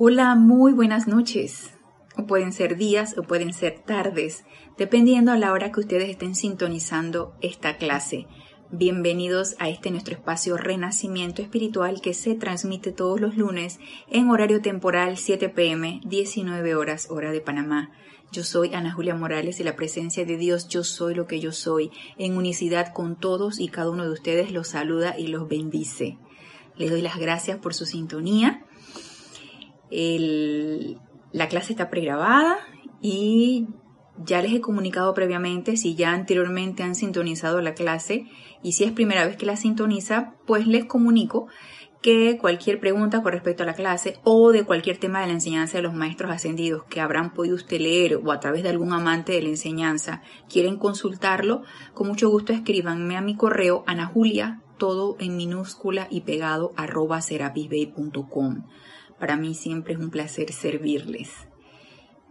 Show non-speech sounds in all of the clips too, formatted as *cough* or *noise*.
Hola, muy buenas noches. O pueden ser días o pueden ser tardes, dependiendo a la hora que ustedes estén sintonizando esta clase. Bienvenidos a este nuestro espacio Renacimiento Espiritual que se transmite todos los lunes en horario temporal 7 pm, 19 horas hora de Panamá. Yo soy Ana Julia Morales y la presencia de Dios, yo soy lo que yo soy, en unicidad con todos y cada uno de ustedes los saluda y los bendice. Les doy las gracias por su sintonía la clase está pregrabada y ya les he comunicado previamente si ya anteriormente han sintonizado la clase y si es primera vez que la sintoniza, pues les comunico que cualquier pregunta con respecto a la clase o de cualquier tema de la enseñanza de los maestros ascendidos que habrán podido usted leer o a través de algún amante de la enseñanza quieren consultarlo, con mucho gusto escríbanme a mi correo anajulia, todo en minúscula y pegado arroba serapisbay.com. Para mí siempre es un placer servirles.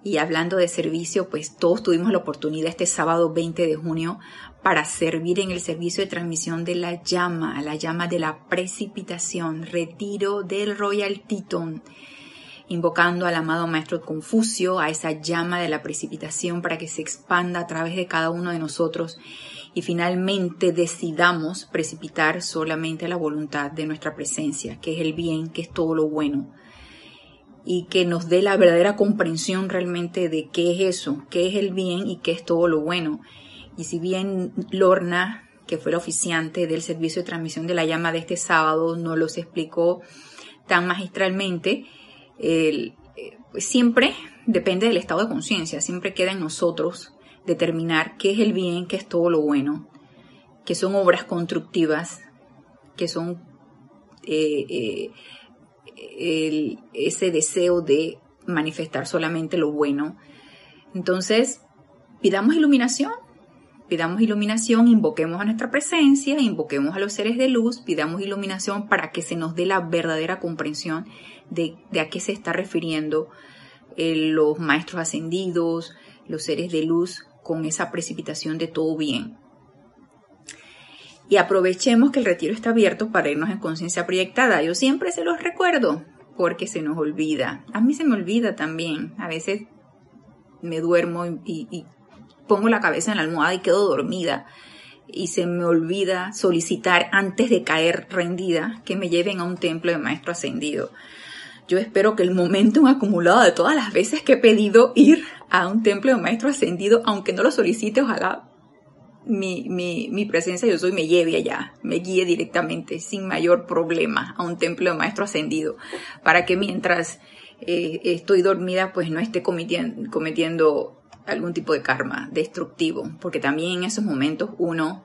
Y hablando de servicio, pues todos tuvimos la oportunidad este sábado 20 de junio para servir en el servicio de transmisión de la llama, la llama de la precipitación, retiro del Royal Teton, invocando al amado Maestro Confucio, a esa llama de la precipitación para que se expanda a través de cada uno de nosotros y finalmente decidamos precipitar solamente la voluntad de nuestra presencia, que es el bien, que es todo lo bueno y que nos dé la verdadera comprensión realmente de qué es eso, qué es el bien y qué es todo lo bueno. Y si bien Lorna, que fue la oficiante del servicio de transmisión de la llama de este sábado, no los explicó tan magistralmente, eh, siempre depende del estado de conciencia, siempre queda en nosotros determinar qué es el bien, qué es todo lo bueno, que son obras constructivas, que son eh, eh, ese deseo de manifestar solamente lo bueno. Entonces, pidamos iluminación, pidamos iluminación, invoquemos a nuestra presencia, invoquemos a los seres de luz, pidamos iluminación para que se nos dé la verdadera comprensión de, a qué se está refiriendo eh, los maestros ascendidos, los seres de luz con esa precipitación de todo bien y aprovechemos que el retiro está abierto para irnos en conciencia proyectada. Yo siempre se los recuerdo porque se nos olvida. A mí se me olvida también. A veces me duermo y, pongo la cabeza en la almohada y quedo dormida y se me olvida solicitar antes de caer rendida que me lleven a un templo de maestro ascendido. Yo espero que el momento acumulado de todas las veces que he pedido ir a un templo de maestro ascendido, aunque no lo solicite, ojalá mi, mi, presencia yo soy me lleve allá, me guíe directamente, sin mayor problema, a un templo de maestro ascendido, para que mientras eh, estoy dormida, pues no esté cometiendo, cometiendo algún tipo de karma destructivo, porque también en esos momentos uno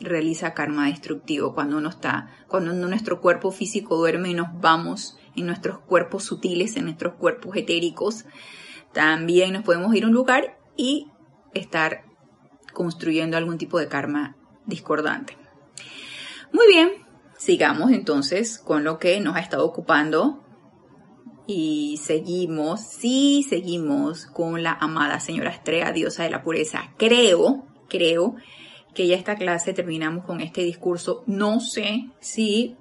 realiza karma destructivo cuando uno está, cuando nuestro cuerpo físico duerme y nos vamos en nuestros cuerpos sutiles, en nuestros cuerpos etéricos, también nos podemos ir a un lugar y estar construyendo algún tipo de karma discordante. Muy bien, sigamos entonces con lo que nos ha estado ocupando y seguimos, sí, seguimos con la amada señora Estrella, diosa de la pureza. Creo, creo que ya esta clase terminamos con este discurso. No sé si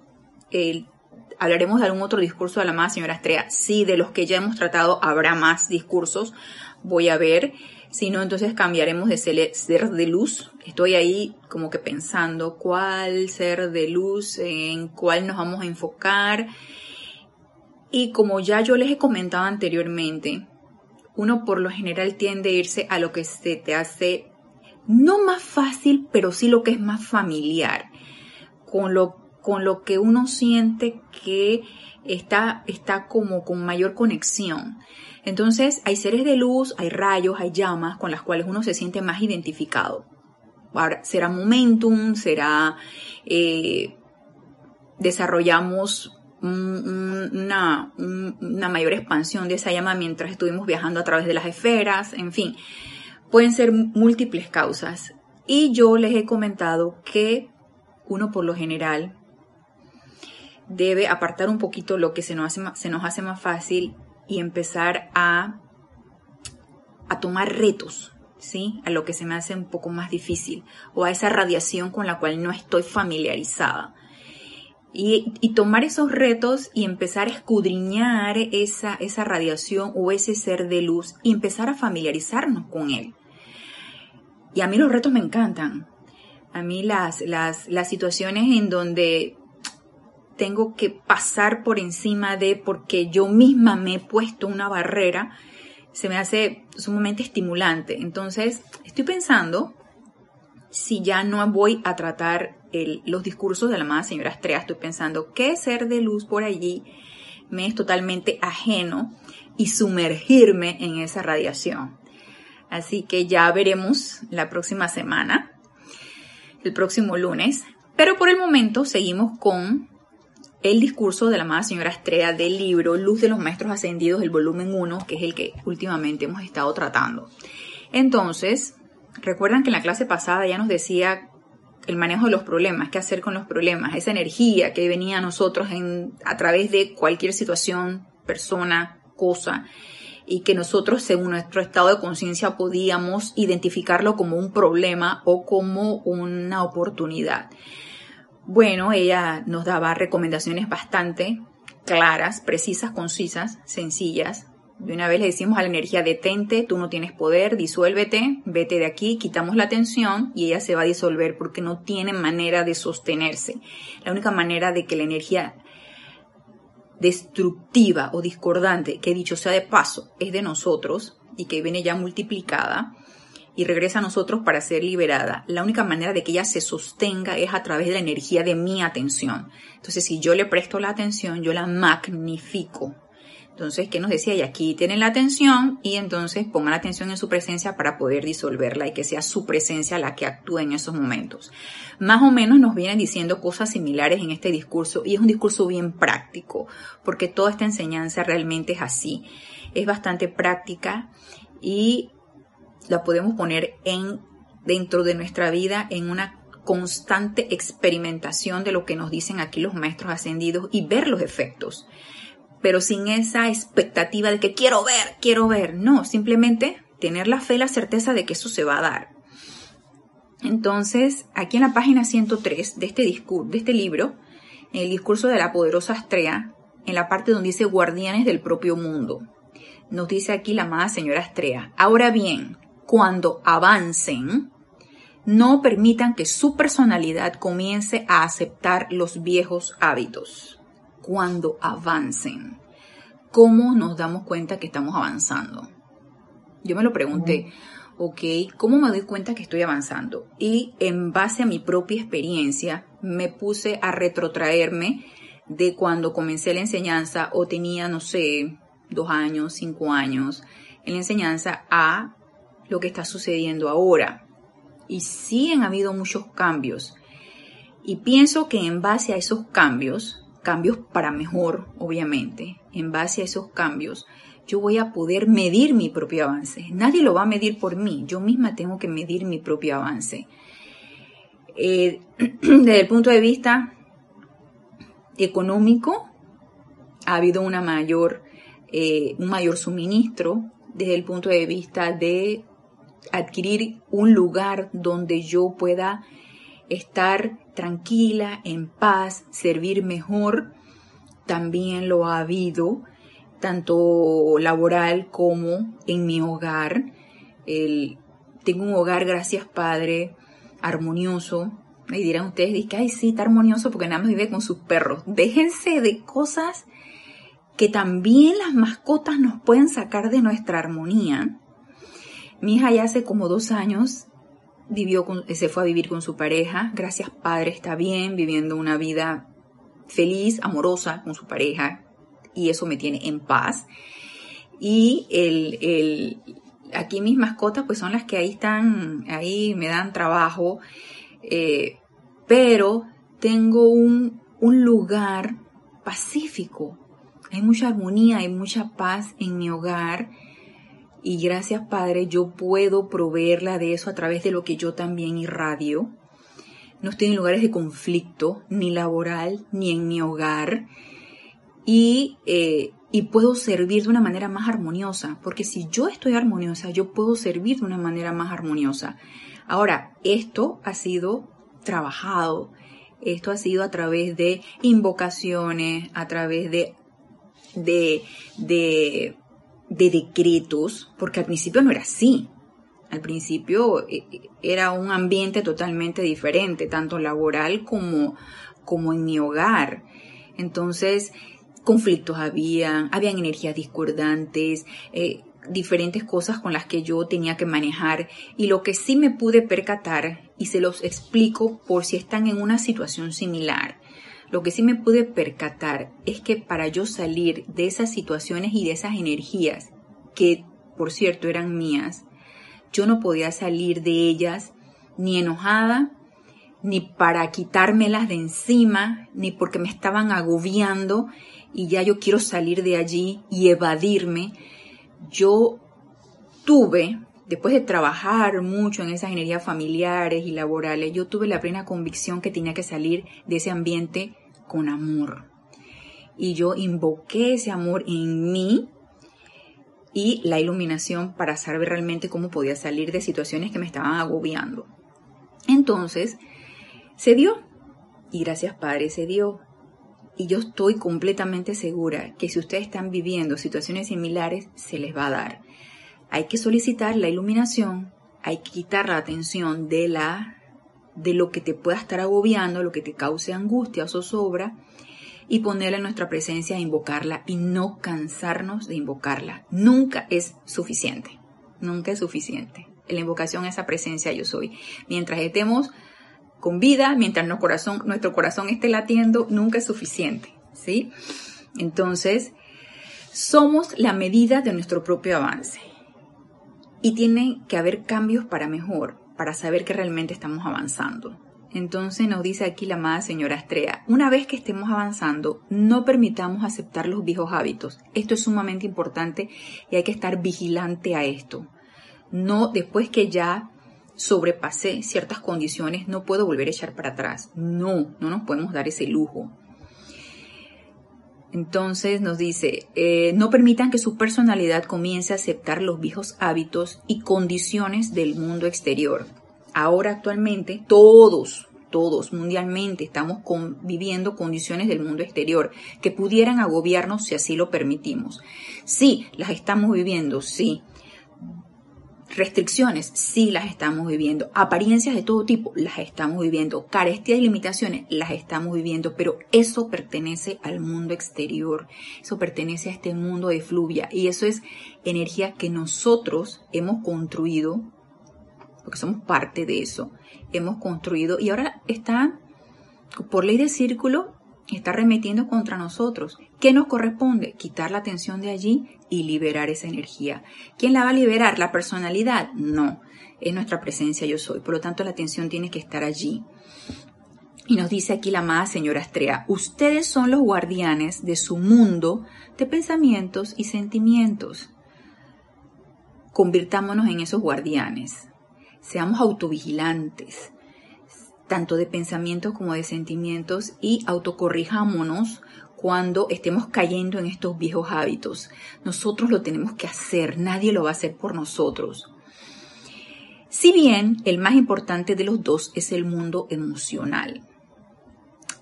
hablaremos de algún otro discurso de la amada señora Estrella. Sí, de los que ya hemos tratado habrá más discursos. Voy a ver si no, entonces cambiaremos de ser de luz. Estoy ahí como que pensando cuál ser de luz, en cuál nos vamos a enfocar. Y como ya yo les he comentado anteriormente, uno por lo general tiende a irse a lo que se te hace no más fácil, pero sí lo que es más familiar, con lo, con lo que uno siente que está, está como con mayor conexión. Entonces hay seres de luz, hay rayos, hay llamas con las cuales uno se siente más identificado. Será momentum, será... Eh, desarrollamos una, una mayor expansión de esa llama mientras estuvimos viajando a través de las esferas, en fin, pueden ser múltiples causas. Y yo les he comentado que uno por lo general debe apartar un poquito lo que se nos hace, se nos hace más fácil y empezar a, a tomar retos, ¿sí? A lo que se me hace un poco más difícil o a esa radiación con la cual no estoy familiarizada. Y, tomar esos retos y empezar a escudriñar esa, esa radiación o ese ser de luz y empezar a familiarizarnos con él. Y a mí los retos me encantan. A mí las, las, las situaciones en donde tengo que pasar por encima de porque yo misma me he puesto una barrera, se me hace sumamente estimulante. Entonces, estoy pensando si ya no voy a tratar los discursos de la amada señora Estrella, estoy pensando qué ser de luz por allí me es totalmente ajeno y sumergirme en esa radiación. Así que ya veremos la próxima semana, el próximo lunes. Pero por el momento seguimos con el discurso de la amada señora Estrella del libro Luz de los Maestros Ascendidos, el volumen 1, que es el que últimamente hemos estado tratando. Entonces, recuerdan que en la clase pasada ya nos decía el manejo de los problemas, qué hacer con los problemas, esa energía que venía a nosotros a través de cualquier situación, persona, cosa, y que nosotros, según nuestro estado de conciencia, podíamos identificarlo como un problema o como una oportunidad. Bueno, ella nos daba recomendaciones bastante claras, precisas, concisas, sencillas. De una vez le decimos a la energía, detente, tú no tienes poder, disuélvete, vete de aquí, quitamos la tensión y ella se va a disolver porque no tiene manera de sostenerse. La única manera de que la energía destructiva o discordante, que dicho sea de paso, es de nosotros y que viene ya multiplicada, y regresa a nosotros para ser liberada, la única manera de que ella se sostenga es a través de la energía de mi atención. Entonces, si yo le presto la atención, yo la magnifico. Entonces, ¿qué nos decía? Y aquí tienen la atención y entonces pongan la atención en su presencia para poder disolverla y que sea su presencia la que actúe en esos momentos. Más o menos nos vienen diciendo cosas similares en este discurso y es un discurso bien práctico porque toda esta enseñanza realmente es así. Es bastante práctica y la podemos poner en dentro de nuestra vida en una constante experimentación de lo que nos dicen aquí los maestros ascendidos y ver los efectos. Pero sin esa expectativa de que quiero ver, quiero ver. No, simplemente tener la fe la certeza de que eso se va a dar. Entonces, aquí en la página 103 de este, discurso, de este libro, en el discurso de la poderosa Astrea, en la parte donde dice guardianes del propio mundo, nos dice aquí la amada señora Astrea. Ahora bien, cuando avancen, no permitan que su personalidad comience a aceptar los viejos hábitos. Cuando avancen, ¿cómo nos damos cuenta que estamos avanzando? Yo me lo pregunté, ok, ¿cómo me doy cuenta que estoy avanzando? Y en base a mi propia experiencia, me puse a retrotraerme de cuando comencé la enseñanza o tenía, no sé, dos años, cinco años en la enseñanza a lo que está sucediendo ahora. Y sí han habido muchos cambios. Y pienso que en base a esos cambios, cambios para mejor, obviamente, en base a esos cambios, yo voy a poder medir mi propio avance. Nadie lo va a medir por mí, yo misma tengo que medir mi propio avance. Eh, *clears throat* desde el punto de vista económico, ha habido una mayor, eh, un mayor suministro desde el punto de vista de adquirir un lugar donde yo pueda estar tranquila, en paz, servir mejor, también lo ha habido, tanto laboral como en mi hogar. tengo un hogar, gracias Padre, armonioso. Me dirán ustedes, que ay, sí, está armonioso porque nada más vive con sus perros. Déjense de cosas que también las mascotas nos pueden sacar de nuestra armonía mi hija ya hace como dos años vivió se fue a vivir con su pareja. Gracias Padre, está bien, viviendo una vida feliz, amorosa con su pareja. Y eso me tiene en paz. Y el, el, aquí mis mascotas pues son las que ahí están, ahí me dan trabajo. Eh, pero tengo un, un lugar pacífico. Hay mucha armonía, hay mucha paz en mi hogar y gracias Padre, yo puedo proveerla de eso a través de lo que yo también irradio. No estoy en lugares de conflicto, ni laboral, ni en mi hogar. Y, eh, y puedo servir de una manera más armoniosa, porque si yo estoy armoniosa, yo puedo servir de una manera más armoniosa. Ahora, esto ha sido trabajado, Esto ha sido a través de invocaciones, a través de, de, de, de decretos, porque al principio no era así. Al principio eh, era un ambiente totalmente diferente, tanto laboral como, como en mi hogar. Entonces, conflictos habían, habían energías discordantes, eh, diferentes cosas con las que yo tenía que manejar y lo que sí me pude percatar y se los explico por si están en una situación similar. Lo que sí me pude percatar es que para yo salir de esas situaciones y de esas energías que por cierto eran mías, yo no podía salir de ellas ni enojada, ni para quitármelas de encima, ni porque me estaban agobiando y ya yo quiero salir de allí y evadirme. Yo tuve, después de trabajar mucho en esas energías familiares y laborales, yo tuve la plena convicción que tenía que salir de ese ambiente con amor. Y yo invoqué ese amor en mí y la iluminación para saber realmente cómo podía salir de situaciones que me estaban agobiando. Entonces, se dio. Y gracias Padre, se dio. Y yo estoy completamente segura que si ustedes están viviendo situaciones similares, se les va a dar. Hay que solicitar la iluminación, hay que quitar la atención de la de lo que te pueda estar agobiando, lo que te cause angustia o zozobra, y ponerla en nuestra presencia e invocarla y no cansarnos de invocarla. Nunca es suficiente. Nunca es suficiente. La invocación a esa presencia yo soy. Mientras estemos con vida, mientras nuestro corazón, nuestro corazón esté latiendo, nunca es suficiente. ¿Sí? Entonces, somos la medida de nuestro propio avance. Y tiene que haber cambios para mejor, para saber que realmente estamos avanzando. Entonces nos dice aquí la amada señora Estrella, una vez que estemos avanzando, no permitamos aceptar los viejos hábitos. Esto es sumamente importante y hay que estar vigilante a esto. No después que ya sobrepasé ciertas condiciones, no puedo volver a echar para atrás. No, no nos podemos dar ese lujo. Entonces nos dice, eh, no permitan que su personalidad comience a aceptar los viejos hábitos y condiciones del mundo exterior ahora actualmente todos, todos mundialmente estamos viviendo condiciones del mundo exterior que pudieran agobiarnos si así lo permitimos. Sí, las estamos viviendo, sí. Restricciones, sí las estamos viviendo. Apariencias de todo tipo, las estamos viviendo. Carestías y limitaciones, las estamos viviendo. Pero eso pertenece al mundo exterior. Eso pertenece a este mundo de fluvia. Y eso es energía que nosotros hemos construido porque somos parte de eso, hemos construido y ahora está, por ley de círculo, está remetiendo contra nosotros. ¿Qué nos corresponde? Quitar la atención de allí y liberar esa energía. ¿Quién la va a liberar? ¿La personalidad? No, es nuestra presencia yo soy. Por lo tanto, la atención tiene que estar allí. Y nos dice aquí la amada señora Estrella, ustedes son los guardianes de su mundo de pensamientos y sentimientos. Convirtámonos en esos guardianes seamos autovigilantes, tanto de pensamientos como de sentimientos, y autocorrijámonos cuando estemos cayendo en estos viejos hábitos. Nosotros lo tenemos que hacer, nadie lo va a hacer por nosotros. Si bien el más importante de los dos es el mundo emocional.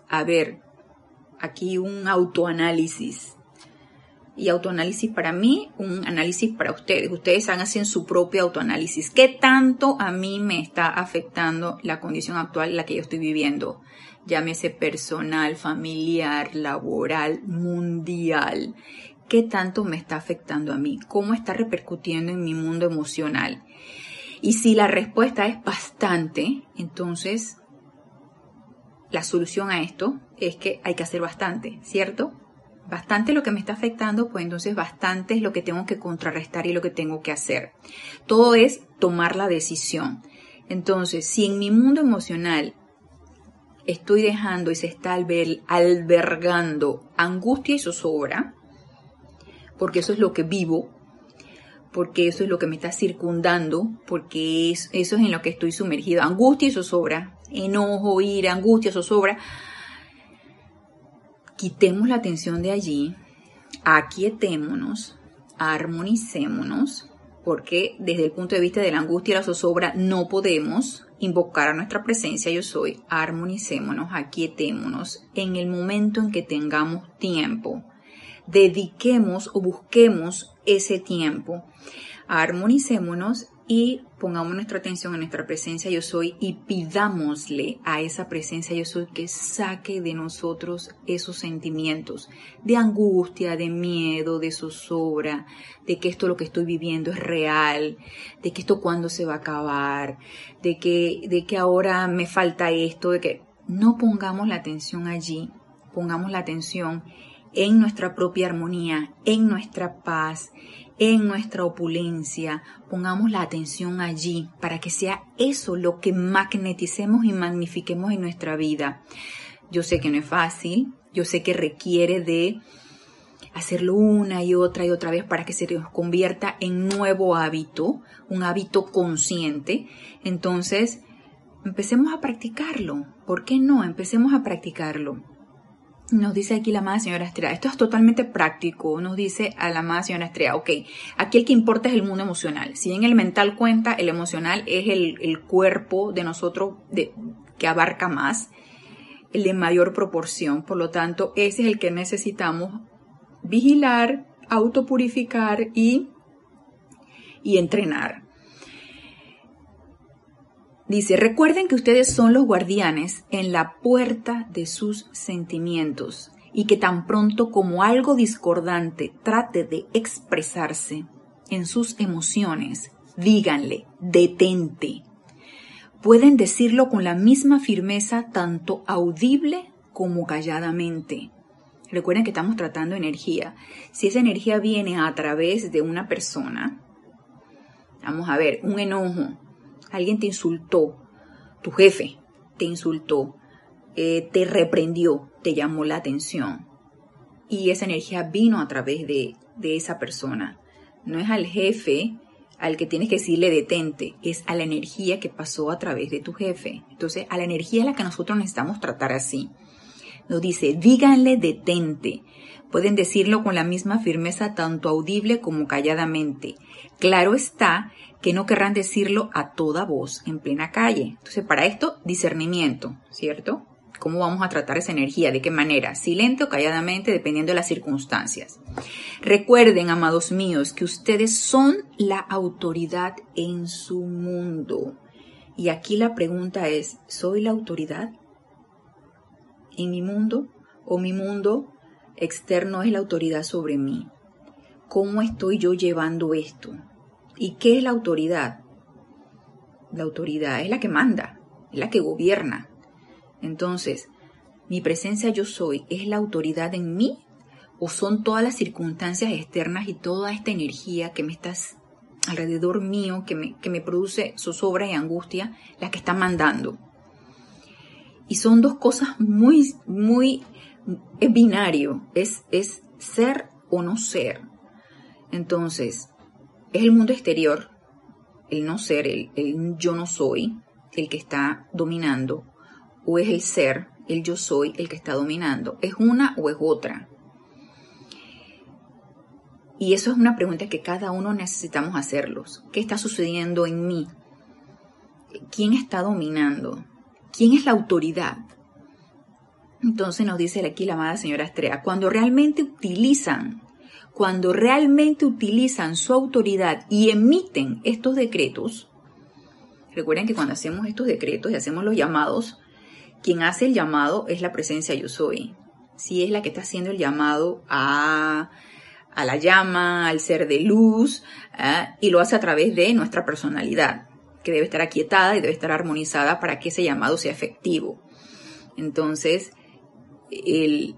A ver, aquí un autoanálisis y autoanálisis para mí, un análisis para ustedes. Ustedes haciendo su propio autoanálisis. ¿Qué tanto a mí me está afectando la condición actual la que yo estoy viviendo? Llámese personal, familiar, laboral, mundial. ¿Qué tanto me está afectando a mí? ¿Cómo está repercutiendo en mi mundo emocional? Y si la respuesta es bastante, entonces la solución a esto es que hay que hacer bastante, ¿cierto? Bastante lo que me está afectando, pues entonces bastante es lo que tengo que contrarrestar y lo que tengo que hacer. Todo es tomar la decisión. Entonces, si en mi mundo emocional estoy dejando y se está albergando angustia y zozobra, porque eso es lo que vivo, porque eso es lo que me está circundando, porque eso es en lo que estoy sumergido, angustia y zozobra, enojo, ira, angustia, zozobra, quitemos la atención de allí, aquietémonos, armonicémonos porque desde el punto de vista de la angustia y la zozobra no podemos invocar a nuestra presencia yo soy, armonicémonos, aquietémonos en el momento en que tengamos tiempo. Dediquemos o busquemos ese tiempo. Armonicémonos y pongamos nuestra atención en nuestra presencia yo soy y pidámosle a esa presencia yo soy que saque de nosotros esos sentimientos de angustia, de miedo, de zozobra, de que esto lo que estoy viviendo es real, de que esto cuándo se va a acabar, de que, de que ahora me falta esto, de que no pongamos la atención allí, pongamos la atención en nuestra propia armonía, en nuestra paz, en nuestra opulencia, pongamos la atención allí para que sea eso lo que magneticemos y magnifiquemos en nuestra vida. Yo sé que no es fácil, yo sé que requiere de hacerlo una y otra y otra vez para que se nos convierta en nuevo hábito, un hábito consciente. Entonces, empecemos a practicarlo. ¿Por qué no? Empecemos a practicarlo. Nos dice aquí la amada señora Estrella, esto es totalmente práctico, nos dice a la amada señora Estrella, ok, aquí el que importa es el mundo emocional. Si bien el mental cuenta, el emocional es el, cuerpo de nosotros de, que abarca más, el de mayor proporción, por lo tanto, ese es el que necesitamos vigilar, autopurificar y, y entrenar. Dice, recuerden que ustedes son los guardianes en la puerta de sus sentimientos y que tan pronto como algo discordante trate de expresarse en sus emociones, díganle, detente. Pueden decirlo con la misma firmeza tanto audible como calladamente. Recuerden que estamos tratando energía. Si esa energía viene a través de una persona, vamos a ver, un enojo, alguien te insultó, tu jefe te insultó, eh, te reprendió, te llamó la atención. Y esa energía vino a través de, de esa persona. No es al jefe al que tienes que decirle detente, es a la energía que pasó a través de tu jefe. Entonces, a la energía a la que nosotros necesitamos tratar así. Nos dice, díganle detente. Pueden decirlo con la misma firmeza tanto audible como calladamente. Claro está que no querrán decirlo a toda voz en plena calle. Entonces, para esto, discernimiento, ¿cierto? ¿Cómo vamos a tratar esa energía? ¿De qué manera? Silente o calladamente, dependiendo de las circunstancias. Recuerden, amados míos, que ustedes son la autoridad en su mundo. Y aquí la pregunta es, ¿soy la autoridad en mi mundo? ¿O mi mundo externo es la autoridad sobre mí? ¿Cómo estoy yo llevando esto? ¿Y qué es la autoridad? La autoridad es la que manda, es la que gobierna. Entonces, mi presencia yo soy, ¿es la autoridad en mí? ¿O son todas las circunstancias externas y toda esta energía que me estás alrededor mío, que me, que me produce zozobra y angustia, la que está mandando? Y son dos cosas muy, muy, es binario, es, es ser o no ser. Entonces, es el mundo exterior, el no ser, el, yo no soy, el que está dominando, o es el ser, el yo soy, el que está dominando. ¿Es una o es otra? Y eso es una pregunta que cada uno necesitamos hacerlos. ¿Qué está sucediendo en mí? ¿Quién está dominando? ¿Quién es la autoridad? Entonces nos dice aquí la amada señora Estrella, cuando realmente utilizan cuando realmente utilizan su autoridad y emiten estos decretos, recuerden que cuando hacemos estos decretos y hacemos los llamados, quien hace el llamado es la presencia yo soy. Si es la que está haciendo el llamado a, a la llama, al ser de luz, ¿eh? y lo hace a través de nuestra personalidad, que debe estar aquietada y debe estar armonizada para que ese llamado sea efectivo. Entonces, el,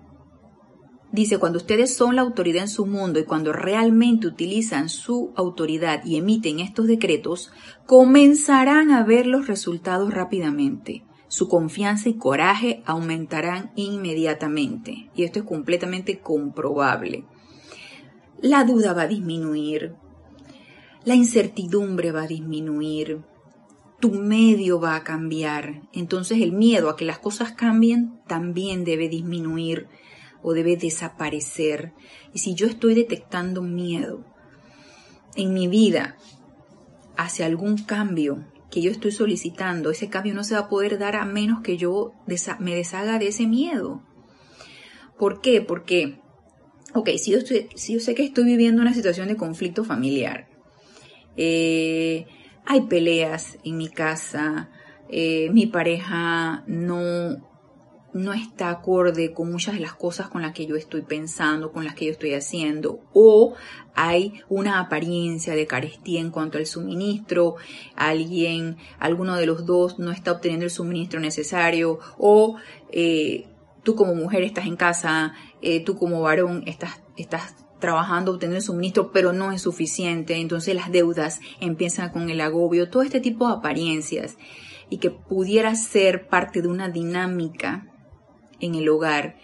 Dice, cuando ustedes son la autoridad en su mundo y cuando realmente utilizan su autoridad y emiten estos decretos, comenzarán a ver los resultados rápidamente. Su confianza y coraje aumentarán inmediatamente. Y esto es completamente comprobable. La duda va a disminuir. La incertidumbre va a disminuir. Tu medio va a cambiar. Entonces el miedo a que las cosas cambien también debe disminuir o debe desaparecer. Y si yo estoy detectando miedo en mi vida, hacia algún cambio que yo estoy solicitando, ese cambio no se va a poder dar a menos que yo me deshaga de ese miedo. ¿Por qué? Porque, ok, si yo, si yo sé que estoy viviendo una situación de conflicto familiar, eh, hay peleas en mi casa, eh, mi pareja no, no está acorde con muchas de las cosas con las que yo estoy pensando, con las que yo estoy haciendo, o hay una apariencia de carestía en cuanto al suministro, alguien, alguno de los dos no está obteniendo el suministro necesario, o eh, tú como mujer estás en casa, eh, tú como varón estás, estás trabajando, obteniendo suministro, pero no es suficiente, entonces las deudas empiezan con el agobio, todo este tipo de apariencias. Y que pudiera ser parte de una dinámica en el hogar,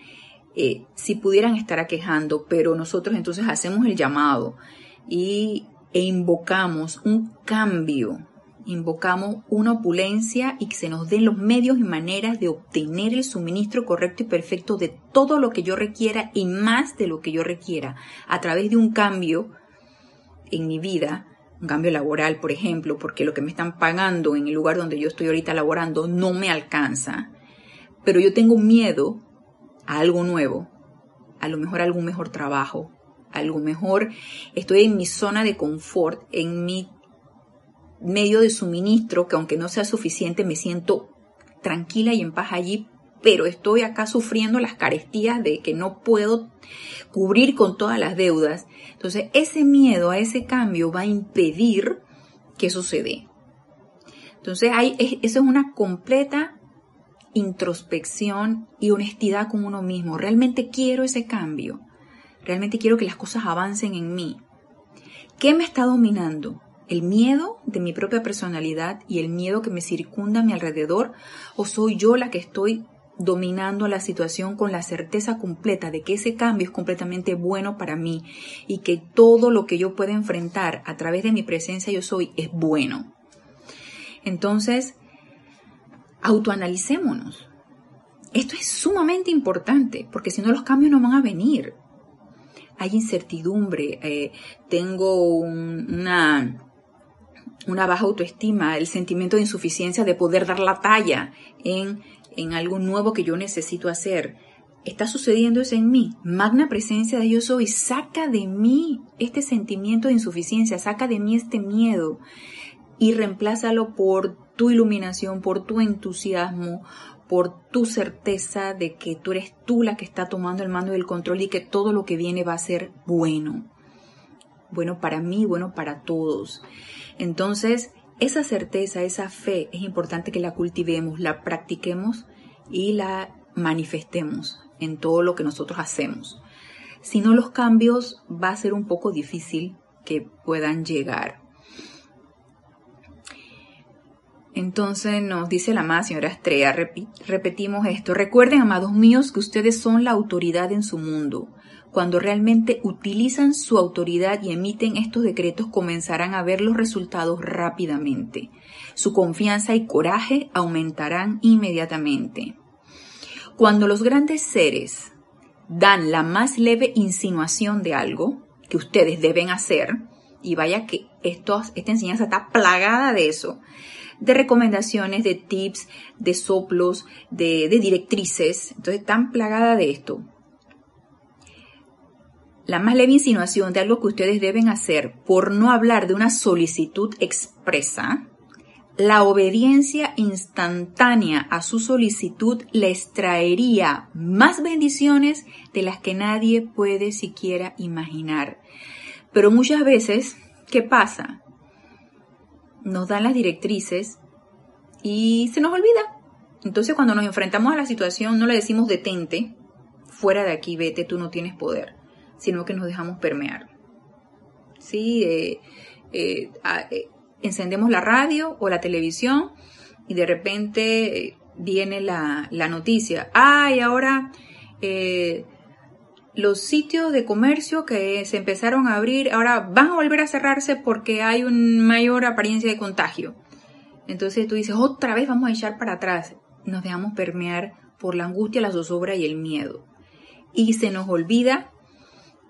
eh, si pudieran estar aquejando, pero nosotros entonces hacemos el llamado y, e invocamos un cambio, invocamos una opulencia y que se nos den los medios y maneras de obtener el suministro correcto y perfecto de todo lo que yo requiera y más de lo que yo requiera. A través de un cambio en mi vida, un cambio laboral, por ejemplo, porque lo que me están pagando en el lugar donde yo estoy ahorita laborando no me alcanza. Pero yo tengo miedo a algo nuevo, a lo mejor a algún mejor trabajo, algo mejor estoy en mi zona de confort, en mi medio de suministro, que aunque no sea suficiente, me siento tranquila y en paz allí, pero estoy acá sufriendo las carestías de que no puedo cubrir con todas las deudas. Entonces, ese miedo a ese cambio va a impedir que sucede. Entonces, eso es una completa introspección y honestidad con uno mismo. Realmente quiero ese cambio. Realmente quiero que las cosas avancen en mí. ¿Qué me está dominando? ¿El miedo de mi propia personalidad y el miedo que me circunda a mi alrededor? ¿O soy yo la que estoy dominando la situación con la certeza completa de que ese cambio es completamente bueno para mí y que todo lo que yo pueda enfrentar a través de mi presencia yo soy es bueno? Entonces, autoanalicémonos. Esto es sumamente importante porque si no los cambios no van a venir. Hay incertidumbre, eh, tengo una, una baja autoestima, el sentimiento de insuficiencia de poder dar la talla en, en algo nuevo que yo necesito hacer. Está sucediendo eso en mí. Magna presencia de yo soy. Saca de mí este sentimiento de insuficiencia, saca de mí este miedo y reemplázalo por tu iluminación, por tu entusiasmo, por tu certeza de que tú eres tú la que está tomando el mando del control y que todo lo que viene va a ser bueno. Bueno para mí, bueno para todos. Entonces, esa certeza, esa fe, es importante que la cultivemos, la practiquemos y la manifestemos en todo lo que nosotros hacemos. Si no, los cambios va a ser un poco difícil que puedan llegar. Entonces nos dice la amada señora Estrella, repetimos esto, recuerden, amados míos, que ustedes son la autoridad en su mundo. Cuando realmente utilizan su autoridad y emiten estos decretos, comenzarán a ver los resultados rápidamente. Su confianza y coraje aumentarán inmediatamente. Cuando los grandes seres dan la más leve insinuación de algo que ustedes deben hacer, y vaya que esto, esta enseñanza está plagada de eso, de recomendaciones, de tips, de soplos, de, directrices. Entonces, tan plagada de esto. La más leve insinuación de algo que ustedes deben hacer por no hablar de una solicitud expresa, la obediencia instantánea a su solicitud les traería más bendiciones de las que nadie puede siquiera imaginar. Pero muchas veces, ¿qué pasa? nos dan las directrices y se nos olvida. Entonces cuando nos enfrentamos a la situación no le decimos detente, fuera de aquí, vete, tú no tienes poder, sino que nos dejamos permear. Sí, eh, eh, eh, encendemos la radio o la televisión y de repente viene la, la noticia, ay, ahora los sitios de comercio que se empezaron a abrir ahora van a volver a cerrarse porque hay una mayor apariencia de contagio. Entonces tú dices, otra vez vamos a echar para atrás. Nos dejamos permear por la angustia, la zozobra y el miedo. Y se nos olvida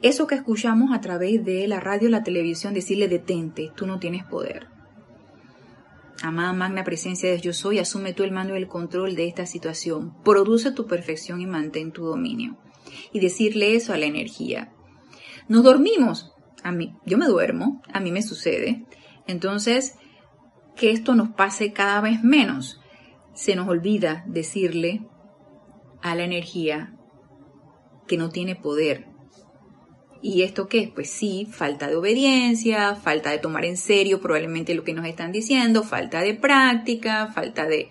eso que escuchamos a través de la radio, la televisión, decirle detente, tú no tienes poder. Amada magna presencia de yo soy, asume tú el mando y el control de esta situación. Produce tu perfección y mantén tu dominio. Y decirle eso a la energía. Nos dormimos. A mí, yo me duermo, a mí me sucede. Entonces, que esto nos pase cada vez menos. Se nos olvida decirle a la energía que no tiene poder, ¿Y esto qué? Pues sí, falta de obediencia, falta de tomar en serio probablemente lo que nos están diciendo, falta de práctica, falta de,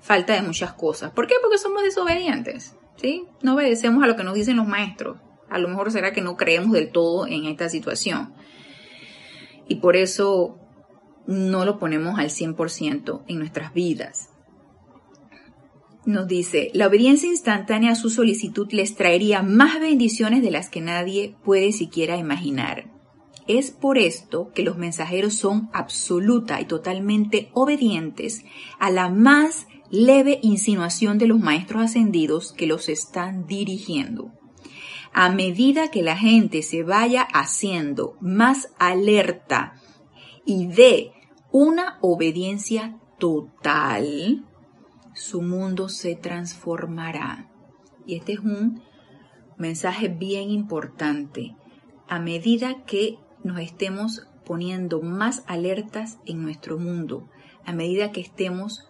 falta de muchas cosas. ¿Por qué? Porque somos desobedientes, ¿sí? No obedecemos a lo que nos dicen los maestros. A lo mejor será que no creemos del todo en esta situación. Y por eso no lo ponemos al 100% en nuestras vidas nos dice, la obediencia instantánea a su solicitud les traería más bendiciones de las que nadie puede siquiera imaginar. Es por esto que los mensajeros son absoluta y totalmente obedientes a la más leve insinuación de los maestros ascendidos que los están dirigiendo. A medida que la gente se vaya haciendo más alerta y dé una obediencia total, su mundo se transformará. Y este es un mensaje bien importante. A medida que nos estemos poniendo más alertas en nuestro mundo, a medida que estemos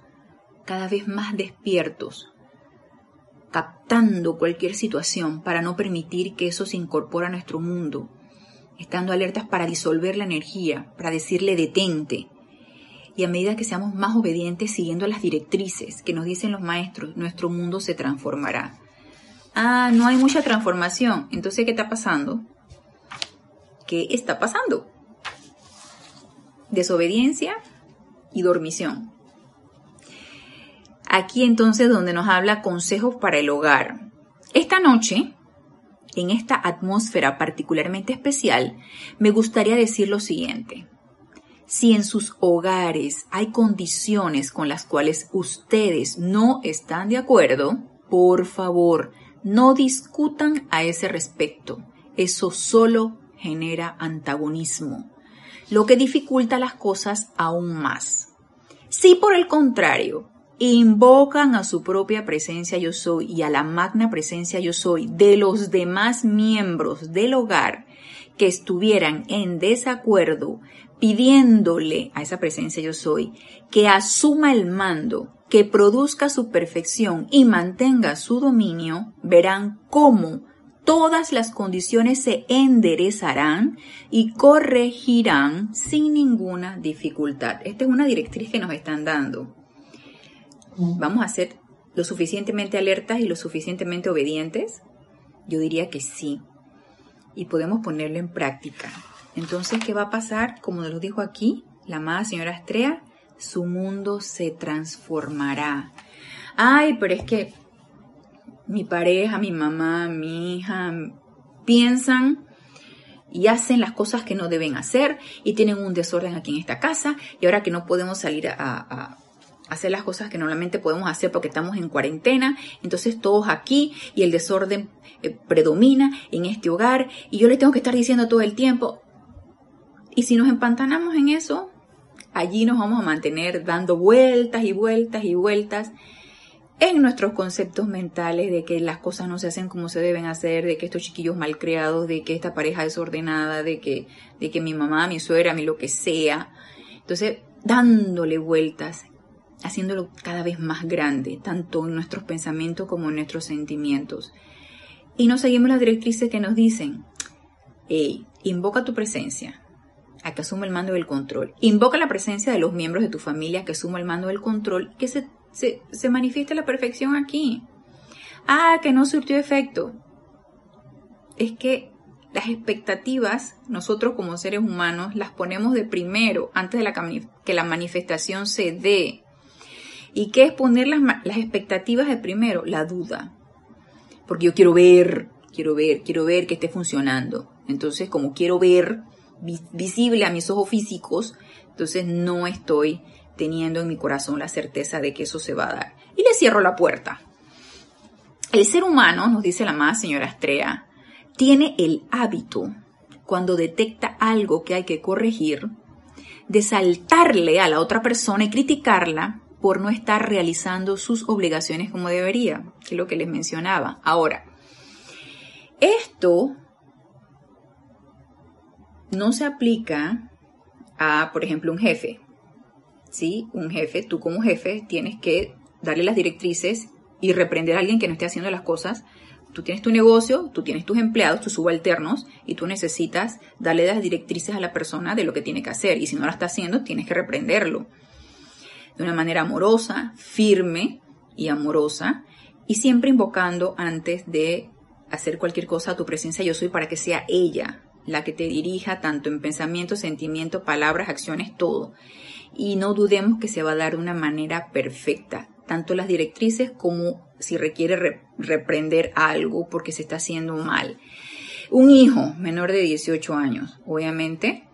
cada vez más despiertos, captando cualquier situación para no permitir que eso se incorpore a nuestro mundo, estando alertas para disolver la energía, para decirle detente, y a medida que seamos más obedientes siguiendo las directrices que nos dicen los maestros, nuestro mundo se transformará. Ah, no hay mucha transformación. Entonces, ¿qué está pasando? ¿Qué está pasando? Desobediencia y dormición. Aquí entonces donde nos habla consejos para el hogar. Esta noche, en esta atmósfera particularmente especial, me gustaría decir lo siguiente. Si en sus hogares hay condiciones con las cuales ustedes no están de acuerdo, por favor, no discutan a ese respecto. Eso solo genera antagonismo, lo que dificulta las cosas aún más. Si por el contrario, invocan a su propia presencia yo soy y a la magna presencia yo soy de los demás miembros del hogar que estuvieran en desacuerdo pidiéndole a esa presencia yo soy que asuma el mando, que produzca su perfección y mantenga su dominio, verán cómo todas las condiciones se enderezarán y corregirán sin ninguna dificultad. Esta es una directriz que nos están dando. ¿Vamos a ser lo suficientemente alertas y lo suficientemente obedientes? Yo diría que sí. Y podemos ponerlo en práctica. Entonces, ¿qué va a pasar? Como nos lo dijo aquí la amada señora Estrella, su mundo se transformará. Ay, pero es que mi pareja, mi mamá, mi hija piensan y hacen las cosas que no deben hacer y tienen un desorden aquí en esta casa y ahora que no podemos salir a, hacer las cosas que normalmente podemos hacer porque estamos en cuarentena, entonces todos aquí y el desorden eh, predomina en este hogar y yo le tengo que estar diciendo todo el tiempo, y si nos empantanamos en eso, allí nos vamos a mantener dando vueltas y vueltas y vueltas en nuestros conceptos mentales de que las cosas no se hacen como se deben hacer, de que estos chiquillos mal creados, de que esta pareja desordenada, de que, de que mi mamá, mi suegra, mi lo que sea. Entonces, dándole vueltas, haciéndolo cada vez más grande, tanto en nuestros pensamientos como en nuestros sentimientos. Y no seguimos las directrices que nos dicen, invoca tu presencia, a que asuma el mando del control. Invoca la presencia de los miembros de tu familia que asuma el mando del control, que se, se, se manifieste la perfección aquí. Ah, que no surtió efecto. Es que las expectativas, nosotros como seres humanos, las ponemos de primero, antes de la, que la manifestación se dé. ¿Y qué es poner las, las expectativas de primero? La duda. Porque yo quiero ver, quiero ver, quiero ver que esté funcionando. Entonces, como quiero ver, visible a mis ojos físicos, entonces no estoy teniendo en mi corazón la certeza de que eso se va a dar. Y le cierro la puerta. El ser humano, nos dice la más señora Estrella, tiene el hábito, cuando detecta algo que hay que corregir, de saltarle a la otra persona y criticarla por no estar realizando sus obligaciones como debería, que es lo que les mencionaba. Ahora, esto no se aplica a, por ejemplo, un jefe. ¿Sí? Un jefe, tú como jefe tienes que darle las directrices y reprender a alguien que no esté haciendo las cosas. Tú tienes tu negocio, tú tienes tus empleados, tus subalternos y tú necesitas darle las directrices a la persona de lo que tiene que hacer. Y si no la está haciendo, tienes que reprenderlo. De una manera amorosa, firme y amorosa y siempre invocando antes de hacer cualquier cosa a tu presencia yo soy para que sea ella la que te dirija tanto en pensamiento, sentimiento, palabras, acciones, todo. Y no dudemos que se va a dar de una manera perfecta, tanto las directrices como si requiere reprender algo porque se está haciendo mal. Un hijo menor de 18 años, obviamente,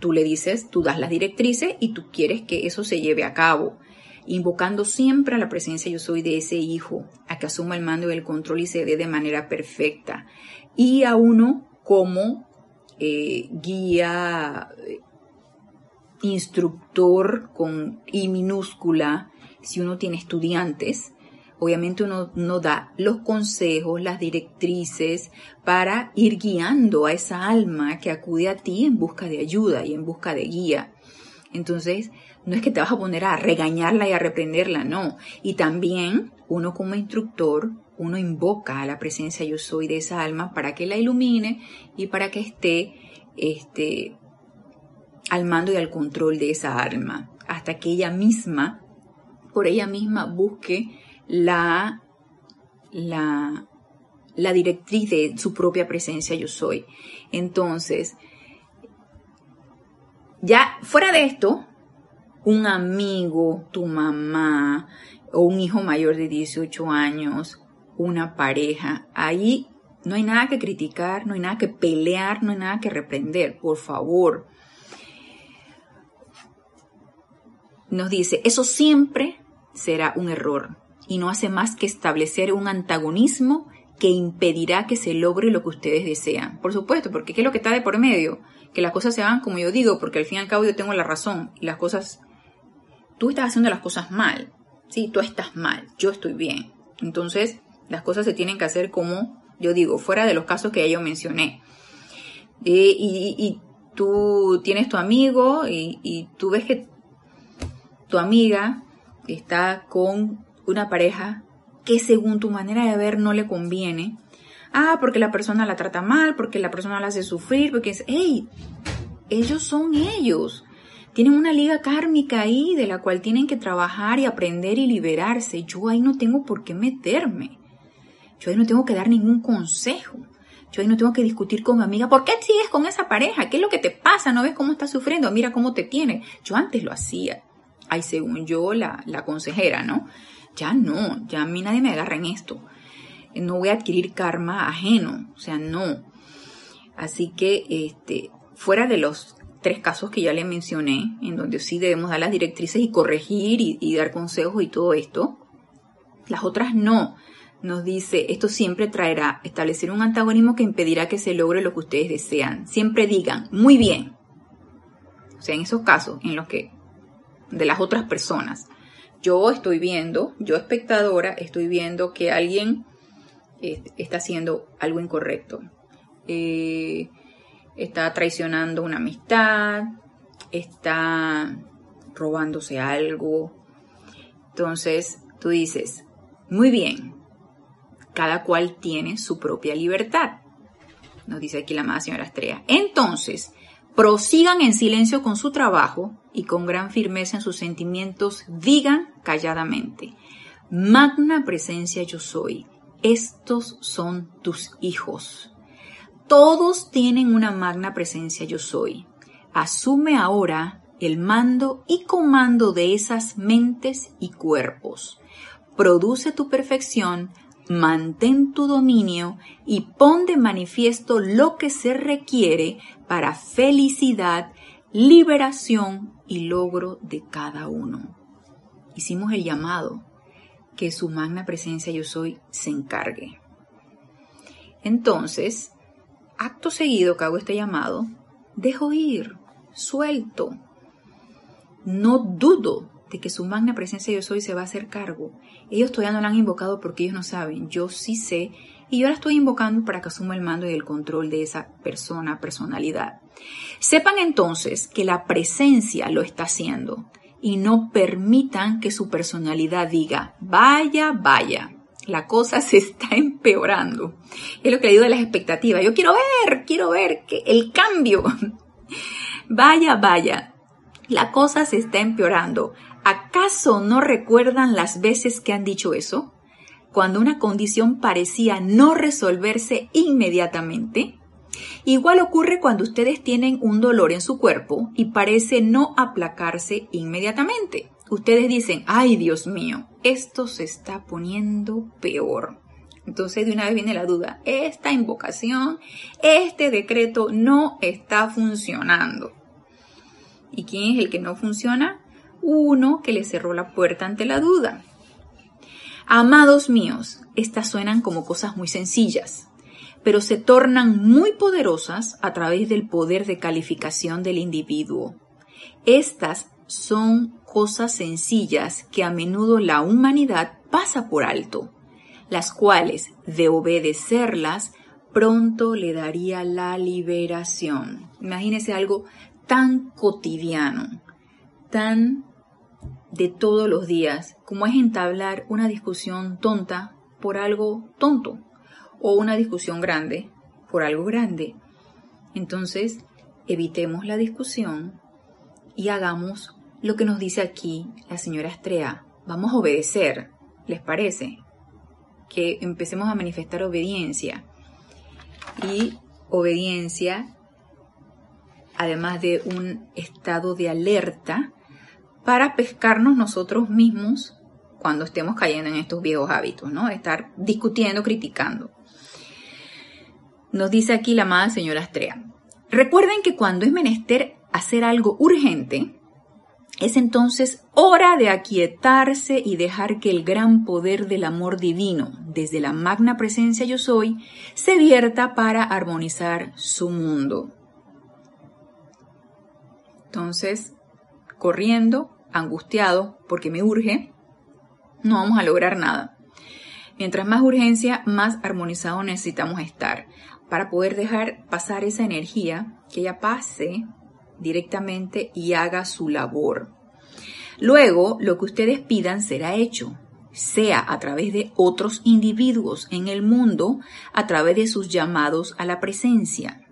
tú le dices, tú das las directrices y tú quieres que eso se lleve a cabo, invocando siempre a la presencia yo soy de ese hijo, a que asuma el mando y el control y se dé de manera perfecta. Y a uno como eh, guía, instructor con I minúscula, si uno tiene estudiantes, obviamente uno no da los consejos, las directrices para ir guiando a esa alma que acude a ti en busca de ayuda y en busca de guía. Entonces, no es que te vas a poner a regañarla y a reprenderla, no. Y también uno como instructor uno invoca a la presencia yo soy de esa alma para que la ilumine y para que esté este, al mando y al control de esa alma, hasta que ella misma, por ella misma, busque la, la, directriz de su propia presencia yo soy. Entonces, ya fuera de esto, un amigo, tu mamá o un hijo mayor de 18 años una pareja. Ahí no hay nada que criticar, no hay nada que pelear, no hay nada que reprender, por favor. Nos dice, eso siempre será un error y no hace más que establecer un antagonismo que impedirá que se logre lo que ustedes desean. Por supuesto, porque ¿qué es lo que está de por medio? Que las cosas se hagan como yo digo, porque al fin y al cabo yo tengo la razón y las cosas... Tú estás haciendo las cosas mal, sí, tú estás mal, yo estoy bien. Entonces, las cosas se tienen que hacer como yo digo, fuera de los casos que ya yo mencioné. y, tú tienes tu amigo y, y tú ves que tu amiga está con una pareja que según tu manera de ver no le conviene. Ah, porque la persona la trata mal, porque la persona la hace sufrir, porque es, hey, ellos son ellos. Tienen una liga kármica ahí de la cual tienen que trabajar y aprender y liberarse. Yo ahí no tengo por qué meterme. Yo ahí no tengo que dar ningún consejo. Yo ahí no tengo que discutir con mi amiga, ¿por qué sigues con esa pareja? ¿Qué es lo que te pasa? ¿No ves cómo estás sufriendo? Mira cómo te tiene. Yo antes lo hacía. Ay, según yo, la, la consejera, ¿no? Ya no, ya a mí nadie me agarra en esto. No voy a adquirir karma ajeno, o sea, no. Así que, este, fuera de los tres casos que ya le mencioné, en donde sí debemos dar las directrices y corregir y, y dar consejos y todo esto, las otras no nos dice, esto siempre traerá establecer un antagonismo que impedirá que se logre lo que ustedes desean. Siempre digan, muy bien. O sea, en esos casos en los que de las otras personas, yo estoy viendo, yo espectadora, estoy viendo que alguien eh, está haciendo algo incorrecto. Eh, está traicionando una amistad, está robándose algo. Entonces, tú dices, muy bien, cada cual tiene su propia libertad. Nos dice aquí la amada señora Estrella. Entonces, prosigan en silencio con su trabajo y con gran firmeza en sus sentimientos, digan calladamente, magna presencia yo soy, estos son tus hijos. Todos tienen una magna presencia yo soy. Asume ahora el mando y comando de esas mentes y cuerpos. Produce tu perfección mantén tu dominio y pon de manifiesto lo que se requiere para felicidad, liberación y logro de cada uno. Hicimos el llamado que su magna presencia yo soy se encargue. Entonces, acto seguido que hago este llamado, dejo ir, suelto, no dudo de que su magna presencia yo soy se va a hacer cargo. Ellos todavía no la han invocado porque ellos no saben. Yo sí sé y yo la estoy invocando para que asuma el mando y el control de esa persona, personalidad. Sepan entonces que la presencia lo está haciendo y no permitan que su personalidad diga, vaya, vaya, la cosa se está empeorando. Es lo que le digo de las expectativas. Yo quiero ver, quiero ver que el cambio. *laughs* vaya, vaya, la cosa se está empeorando. ¿Acaso no recuerdan las veces que han dicho eso? Cuando una condición parecía no resolverse inmediatamente. Igual ocurre cuando ustedes tienen un dolor en su cuerpo y parece no aplacarse inmediatamente. Ustedes dicen, ay Dios mío, esto se está poniendo peor. Entonces de una vez viene la duda, esta invocación, este decreto no está funcionando. ¿Y quién es el que no funciona? Uno que le cerró la puerta ante la duda. Amados míos, estas suenan como cosas muy sencillas, pero se tornan muy poderosas a través del poder de calificación del individuo. Estas son cosas sencillas que a menudo la humanidad pasa por alto, las cuales, de obedecerlas, pronto le daría la liberación. Imagínese algo tan cotidiano, tan de todos los días, como es entablar una discusión tonta por algo tonto o una discusión grande por algo grande. Entonces, evitemos la discusión y hagamos lo que nos dice aquí la señora Estrella. Vamos a obedecer, ¿les parece? Que empecemos a manifestar obediencia. Y obediencia, además de un estado de alerta, para pescarnos nosotros mismos cuando estemos cayendo en estos viejos hábitos, ¿no? Estar discutiendo, criticando. Nos dice aquí la amada señora Estrella. Recuerden que cuando es menester hacer algo urgente, es entonces hora de aquietarse y dejar que el gran poder del amor divino, desde la magna presencia yo soy, se vierta para armonizar su mundo. Entonces, corriendo, angustiado, porque me urge, no vamos a lograr nada. Mientras más urgencia, más armonizado necesitamos estar para poder dejar pasar esa energía, que ella pase directamente y haga su labor. Luego, lo que ustedes pidan será hecho, sea a través de otros individuos en el mundo, a través de sus llamados a la presencia.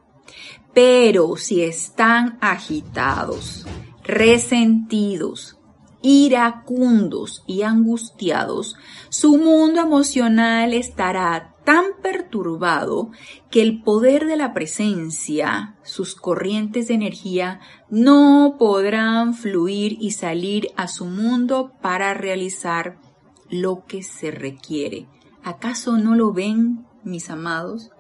Pero si están agitados, resentidos, iracundos y angustiados, su mundo emocional estará tan perturbado que el poder de la presencia, sus corrientes de energía, no podrán fluir y salir a su mundo para realizar lo que se requiere. ¿Acaso no lo ven, mis amados?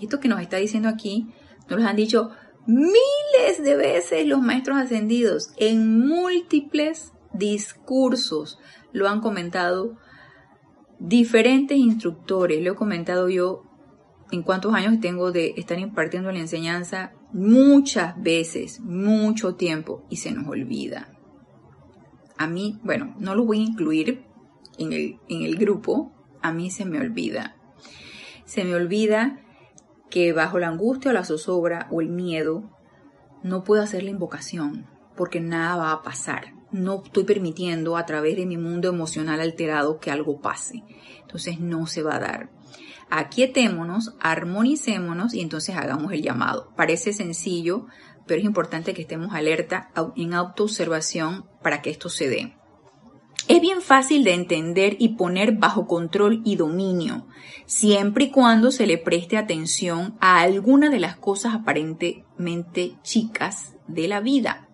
Esto que nos está diciendo aquí, nos lo han dicho miles de veces los maestros ascendidos en múltiples discursos. Lo han comentado diferentes instructores, lo he comentado yo en cuántos años tengo de estar impartiendo la enseñanza muchas veces, mucho tiempo y se nos olvida. A mí, bueno, no lo voy a incluir en el, en el grupo, a mí se me olvida. Se me olvida que bajo la angustia o la zozobra o el miedo no puedo hacer la invocación porque nada va a pasar no estoy permitiendo a través de mi mundo emocional alterado que algo pase. Entonces no se va a dar. Aquietémonos, armonicémonos y entonces hagamos el llamado. Parece sencillo, pero es importante que estemos alerta en autoobservación para que esto se dé. Es bien fácil de entender y poner bajo control y dominio, siempre y cuando se le preste atención a alguna de las cosas aparentemente chicas de la vida.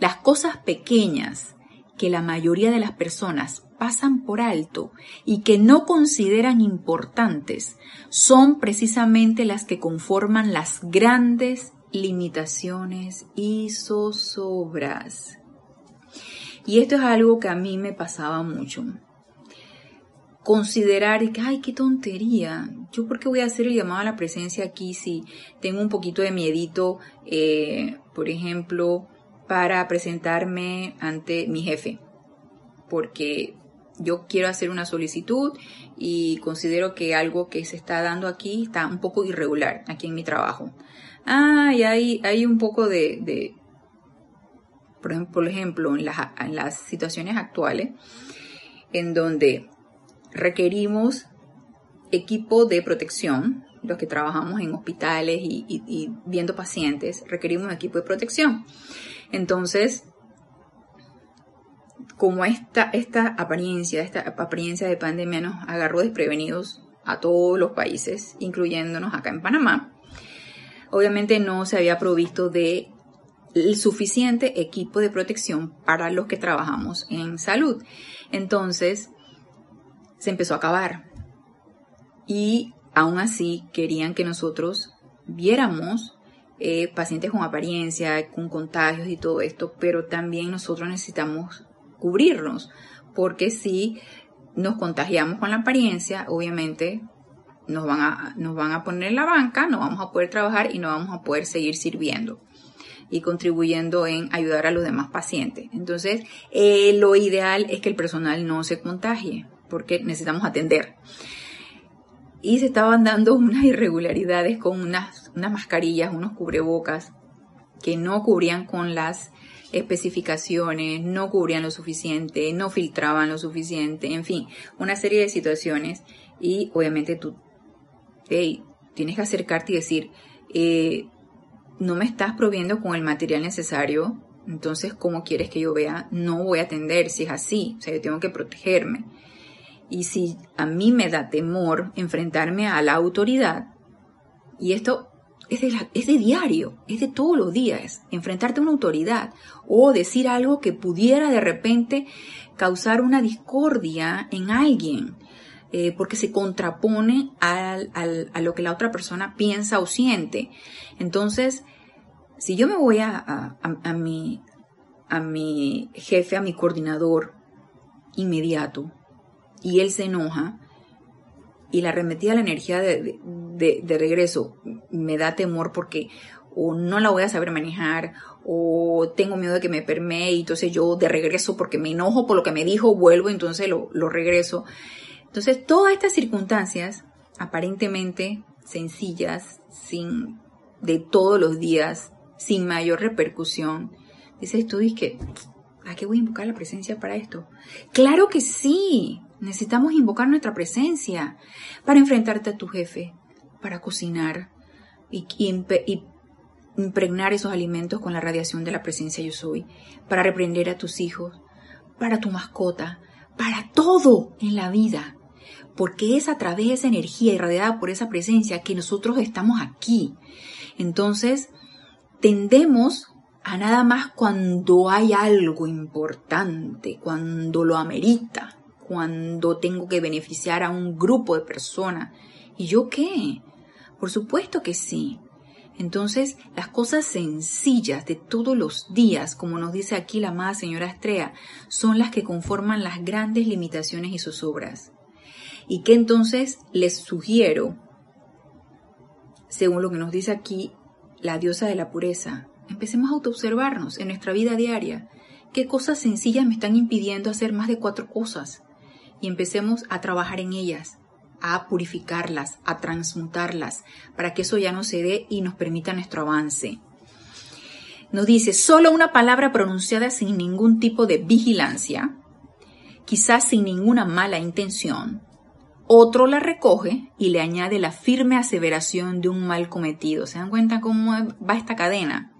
Las cosas pequeñas que la mayoría de las personas pasan por alto y que no consideran importantes son precisamente las que conforman las grandes limitaciones y zozobras. Y esto es algo que a mí me pasaba mucho. Considerar que, ay, qué tontería. Yo, ¿por qué voy a hacer el llamado a la presencia aquí si tengo un poquito de miedito, eh, por ejemplo, para presentarme ante mi jefe, porque yo quiero hacer una solicitud y considero que algo que se está dando aquí está un poco irregular aquí en mi trabajo. Ah, y hay, hay un poco de, por ejemplo, en, las, situaciones actuales, en donde requerimos equipo de protección, los que trabajamos en hospitales y, viendo pacientes, requerimos equipo de protección. Entonces, como esta, esta apariencia, esta apariencia de pandemia nos agarró desprevenidos a todos los países, incluyéndonos acá en Panamá, obviamente no se había provisto de el suficiente equipo de protección para los que trabajamos en salud. Entonces, se empezó a acabar. Y aún así querían que nosotros viéramos eh, pacientes con apariencia, con contagios y todo esto, pero también nosotros necesitamos cubrirnos, porque si nos contagiamos con la apariencia, obviamente nos van a, nos van a poner en la banca, no vamos a poder trabajar y no vamos a poder seguir sirviendo y contribuyendo en ayudar a los demás pacientes. Entonces, eh, lo ideal es que el personal no se contagie, porque necesitamos atender. Y se estaban dando unas irregularidades con unas, unas mascarillas, unos cubrebocas que no cubrían con las especificaciones, no cubrían lo suficiente, no filtraban lo suficiente, en fin, una serie de situaciones y obviamente tú hey, tienes que acercarte y decir, eh, no me estás proviendo con el material necesario, entonces, ¿cómo quieres que yo vea? No voy a atender si es así, o sea, yo tengo que protegerme. Y si a mí me da temor enfrentarme a la autoridad, y esto es de, es de diario, es de todos los días, enfrentarte a una autoridad o decir algo que pudiera de repente causar una discordia en alguien, eh, porque se contrapone al, al, a lo que la otra persona piensa o siente. Entonces, si yo me voy a, a, mi, a mi jefe, a mi coordinador inmediato, y él se enoja, y la arremetida la energía de, de, de, regreso me da temor porque o no la voy a saber manejar o tengo miedo de que me permee y entonces yo de regreso porque me enojo por lo que me dijo vuelvo entonces lo, lo regreso entonces, todas estas circunstancias, aparentemente sencillas, sin, de todos los días, sin mayor repercusión, dices tú, que, ¿a qué voy a invocar la presencia para esto? Claro que sí, necesitamos invocar nuestra presencia para enfrentarte a tu jefe, para cocinar y impregnar esos alimentos con la radiación de la presencia yo soy, para reprender a tus hijos, para tu mascota, para todo en la vida porque es a través de esa energía irradiada por esa presencia que nosotros estamos aquí. Entonces, tendemos a nada más cuando hay algo importante, cuando lo amerita, cuando tengo que beneficiar a un grupo de personas. ¿Y yo qué? Por supuesto que sí. Entonces, las cosas sencillas de todos los días, como nos dice aquí la amada señora Estrella, son las que conforman las grandes limitaciones y sus obras y que entonces les sugiero, según lo que nos dice aquí la diosa de la pureza, empecemos a autoobservarnos en nuestra vida diaria. ¿Qué cosas sencillas me están impidiendo hacer más de cuatro cosas? Y empecemos a trabajar en ellas, a purificarlas, a transmutarlas, para que eso ya no se dé y nos permita nuestro avance. Nos dice, solo una palabra pronunciada sin ningún tipo de vigilancia, quizás sin ninguna mala intención, otro la recoge y le añade la firme aseveración de un mal cometido. ¿Se dan cuenta cómo va esta cadena?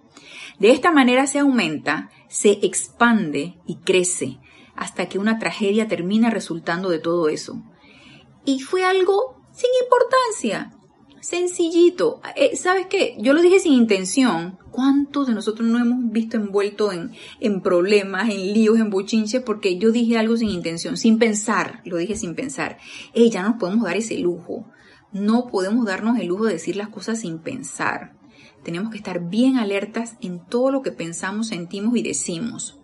De esta manera se aumenta, se expande y crece hasta que una tragedia termina resultando de todo eso. Y fue algo sin importancia, sencillito. Eh, ¿Sabes qué? Yo lo dije sin intención. ¿Cuántos de nosotros no hemos visto envuelto en, en problemas, en líos, en buchinches? Porque yo dije algo sin intención, sin pensar. Lo dije sin pensar. Ey, ya no podemos dar ese lujo. No podemos darnos el lujo de decir las cosas sin pensar. Tenemos que estar bien alertas en todo lo que pensamos, sentimos y decimos.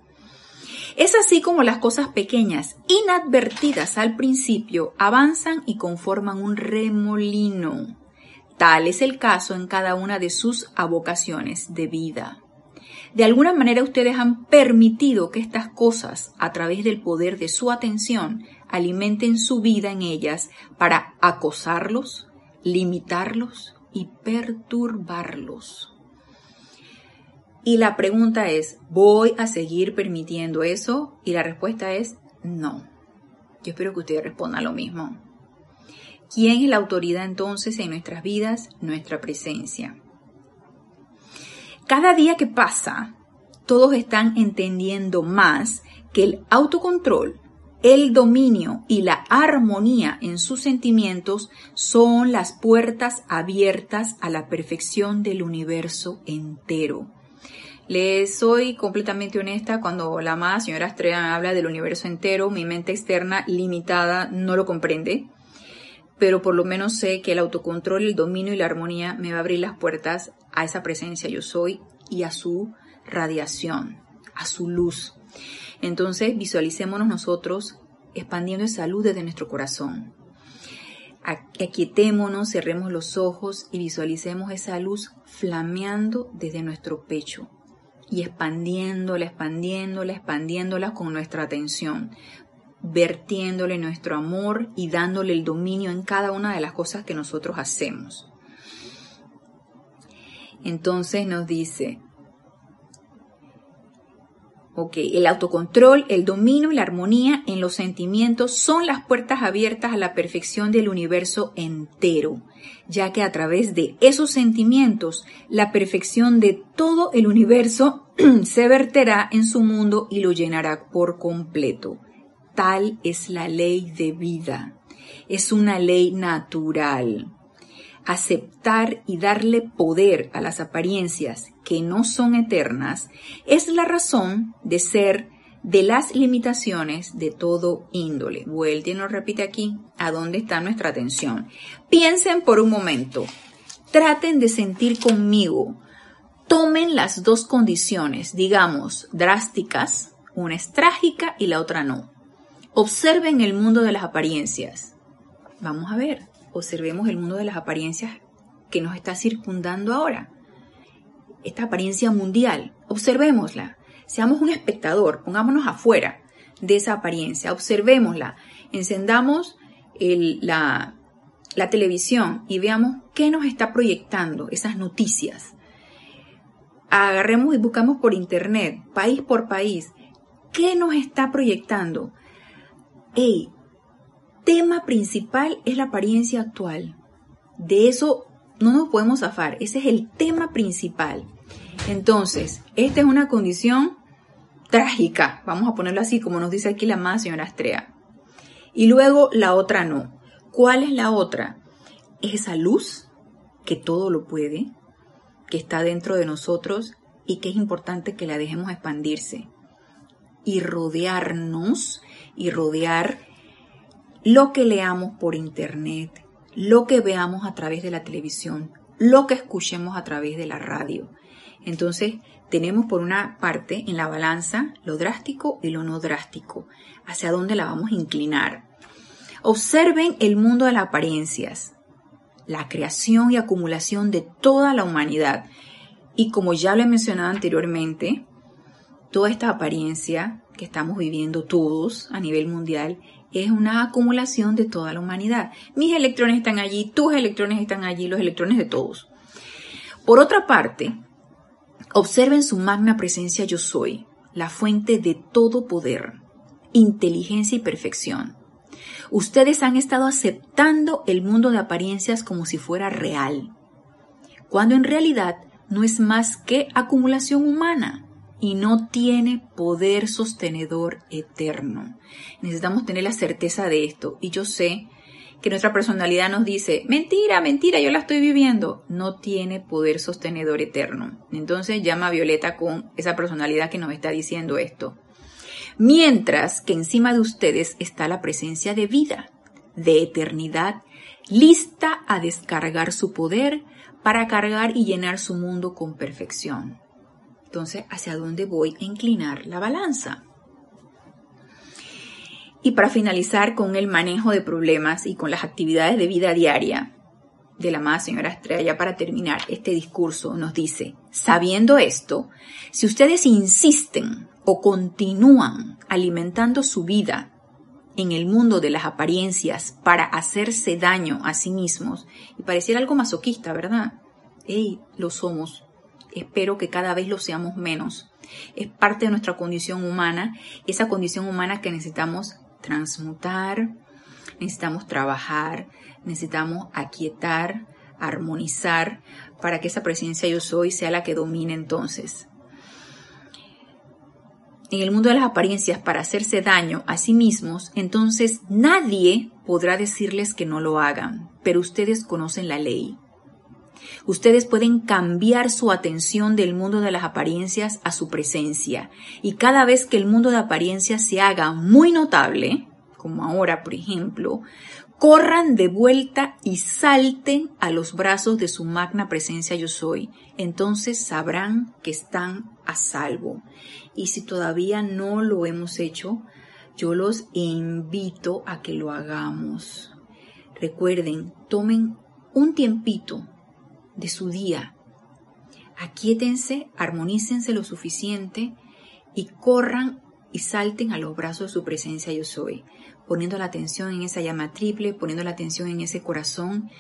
Es así como las cosas pequeñas, inadvertidas al principio, avanzan y conforman un remolino. Tal es el caso en cada una de sus avocaciones de vida. De alguna manera ustedes han permitido que estas cosas, a través del poder de su atención, alimenten su vida en ellas para acosarlos, limitarlos y perturbarlos. Y la pregunta es, ¿voy a seguir permitiendo eso? Y la respuesta es no. Yo espero que ustedes respondan lo mismo. ¿Quién es la autoridad entonces en nuestras vidas? Nuestra presencia. Cada día que pasa, todos están entendiendo más que el autocontrol, el dominio y la armonía en sus sentimientos son las puertas abiertas a la perfección del universo entero. Les soy completamente honesta, cuando la amada señora Estrella habla del universo entero, mi mente externa limitada no lo comprende pero por lo menos sé que el autocontrol, el dominio y la armonía me va a abrir las puertas a esa presencia yo soy y a su radiación, a su luz. Entonces visualicémonos nosotros expandiendo esa luz desde nuestro corazón. Aquietémonos, cerremos los ojos y visualicemos esa luz flameando desde nuestro pecho y expandiéndola, expandiéndola, expandiéndola con nuestra atención, vertiéndole nuestro amor y dándole el dominio en cada una de las cosas que nosotros hacemos. Entonces nos dice, ok, el autocontrol, el dominio y la armonía en los sentimientos son las puertas abiertas a la perfección del universo entero, ya que a través de esos sentimientos la perfección de todo el universo *clears throat* se verterá en su mundo y lo llenará por completo. Tal es la ley de vida. Es una ley natural. Aceptar y darle poder a las apariencias que no son eternas es la razón de ser de las limitaciones de todo índole. Vuelta y nos repite aquí a dónde está nuestra atención. Piensen por un momento. Traten de sentir conmigo. Tomen las dos condiciones, digamos, drásticas. Una es trágica y la otra no. Observen el mundo de las apariencias. Vamos a ver, observemos el mundo de las apariencias que nos está circundando ahora. Esta apariencia mundial, observémosla. Seamos un espectador, pongámonos afuera de esa apariencia, observémosla, encendamos la, televisión y veamos qué nos está proyectando esas noticias. Agarremos y buscamos por internet, país por país, qué nos está proyectando hey, tema principal es la apariencia actual. De eso no nos podemos zafar. Ese es el tema principal. Entonces, esta es una condición trágica, vamos a ponerlo así, como nos dice aquí la más señora Astrea. Y luego la otra no. ¿Cuál es la otra? Es esa luz que todo lo puede, que está dentro de nosotros y que es importante que la dejemos expandirse y rodearnos y rodear lo que leamos por internet, lo que veamos a través de la televisión, lo que escuchemos a través de la radio. Entonces, tenemos por una parte en la balanza lo drástico y lo no drástico, hacia dónde la vamos a inclinar. Observen el mundo de las apariencias, la creación y acumulación de toda la humanidad. Y como ya lo he mencionado anteriormente, toda esta apariencia que estamos viviendo todos a nivel mundial es una acumulación de toda la humanidad. Mis electrones están allí, tus electrones están allí, los electrones de todos. Por otra parte, observen su magna presencia yo soy, la fuente de todo poder, inteligencia y perfección. Ustedes han estado aceptando el mundo de apariencias como si fuera real, cuando en realidad no es más que acumulación humana y no tiene poder sostenedor eterno. Necesitamos tener la certeza de esto. Y yo sé que nuestra personalidad nos dice, mentira, mentira, yo la estoy viviendo. No tiene poder sostenedor eterno. Entonces llama a Violeta con esa personalidad que nos está diciendo esto. Mientras que encima de ustedes está la presencia de vida, de eternidad, lista a descargar su poder para cargar y llenar su mundo con perfección. Entonces, ¿hacia dónde voy a inclinar la balanza? Y para finalizar con el manejo de problemas y con las actividades de vida diaria, de la amada señora Estrella, para terminar este discurso, nos dice, sabiendo esto, si ustedes insisten o continúan alimentando su vida en el mundo de las apariencias para hacerse daño a sí mismos, y pareciera algo masoquista, ¿verdad? Ey, lo somos. Espero que cada vez lo seamos menos. Es parte de nuestra condición humana, esa condición humana que necesitamos transmutar, necesitamos trabajar, necesitamos aquietar, armonizar, para que esa presencia yo soy sea la que domine entonces. En el mundo de las apariencias para hacerse daño a sí mismos, entonces nadie podrá decirles que no lo hagan, pero ustedes conocen la ley. Ustedes pueden cambiar su atención del mundo de las apariencias a su presencia. Y cada vez que el mundo de apariencias se haga muy notable, como ahora por ejemplo, corran de vuelta y salten a los brazos de su magna presencia yo soy. Entonces sabrán que están a salvo. Y si todavía no lo hemos hecho, yo los invito a que lo hagamos. Recuerden, tomen un tiempito de su día. Aquíétense, armonícense lo suficiente y corran y salten a los brazos de su presencia yo soy, poniendo la atención en esa llama triple, poniendo la atención en ese corazón,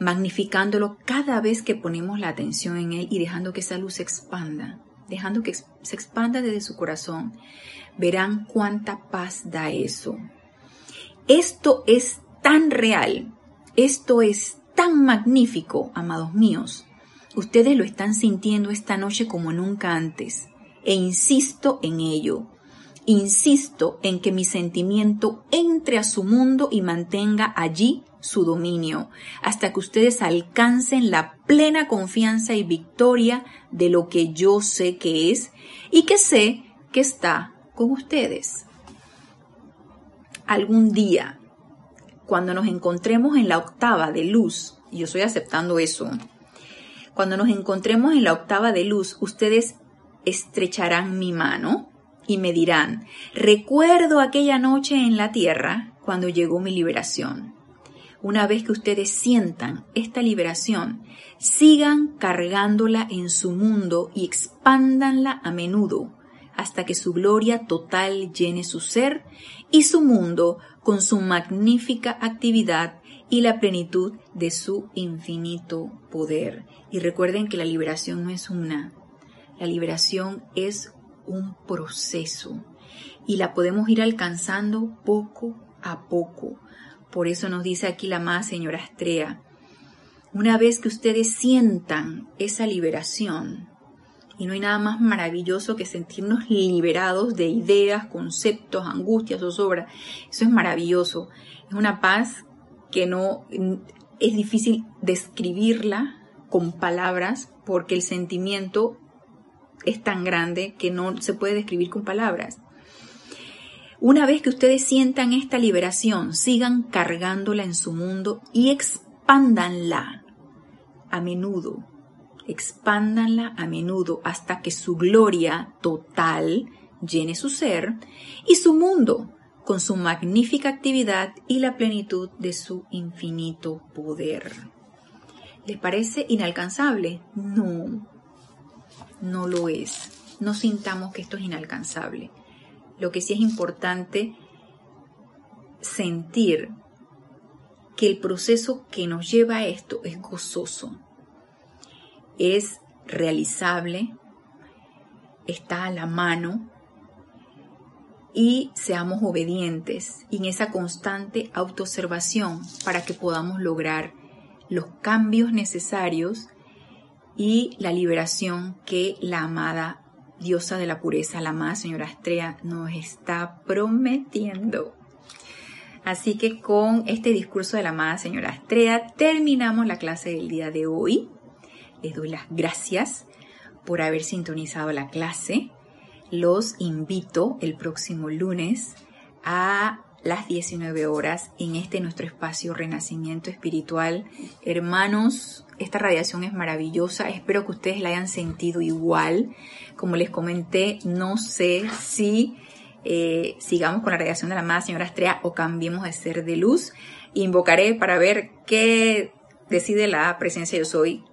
magnificándolo cada vez que ponemos la atención en él y dejando que esa luz se expanda, dejando que se expanda desde su corazón. Verán cuánta paz da eso. Esto es tan real, esto es tan magnífico, amados míos. Ustedes lo están sintiendo esta noche como nunca antes. E insisto en ello. Insisto en que mi sentimiento entre a su mundo y mantenga allí su dominio, hasta que ustedes alcancen la plena confianza y victoria de lo que yo sé que es y que sé que está con ustedes. Algún día cuando nos encontremos en la octava de luz, y yo estoy aceptando eso, cuando nos encontremos en la octava de luz, ustedes estrecharán mi mano y me dirán, recuerdo aquella noche en la tierra cuando llegó mi liberación. Una vez que ustedes sientan esta liberación, sigan cargándola en su mundo y expándanla a menudo hasta que su gloria total llene su ser y su mundo con su magnífica actividad y la plenitud de su infinito poder. Y recuerden que la liberación no es una, la liberación es un proceso y la podemos ir alcanzando poco a poco. Por eso nos dice aquí la más señora Astrea, una vez que ustedes sientan esa liberación, y no hay nada más maravilloso que sentirnos liberados de ideas, conceptos, angustias, o sobra. Eso es maravilloso. Es una paz que no es difícil describirla con palabras porque el sentimiento es tan grande que no se puede describir con palabras. Una vez que ustedes sientan esta liberación, sigan cargándola en su mundo y expándanla a menudo expándanla a menudo hasta que su gloria total llene su ser y su mundo con su magnífica actividad y la plenitud de su infinito poder. ¿Les parece inalcanzable? No, no lo es. No sintamos que esto es inalcanzable. Lo que sí es importante sentir que el proceso que nos lleva a esto es gozoso, es realizable, está a la mano y seamos obedientes en esa constante autoobservación para que podamos lograr los cambios necesarios y la liberación que la amada diosa de la pureza, la amada señora Estrella, nos está prometiendo. Así que con este discurso de la amada señora Estrella terminamos la clase del día de hoy. Les doy las gracias por haber sintonizado la clase. Los invito el próximo lunes a las 19 horas en este nuestro espacio Renacimiento Espiritual. Hermanos, esta radiación es maravillosa. Espero que ustedes la hayan sentido igual. Como les comenté, no sé si eh, sigamos con la radiación de la amada señora Estrella o cambiemos de ser de luz. Invocaré para ver qué decide la presencia yo soy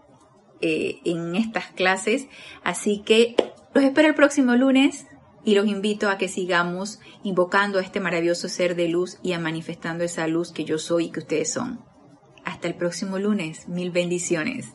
eh, en estas clases. Así que los espero el próximo lunes y los invito a que sigamos invocando a este maravilloso ser de luz y a manifestando esa luz que yo soy y que ustedes son. Hasta el próximo lunes. Mil bendiciones.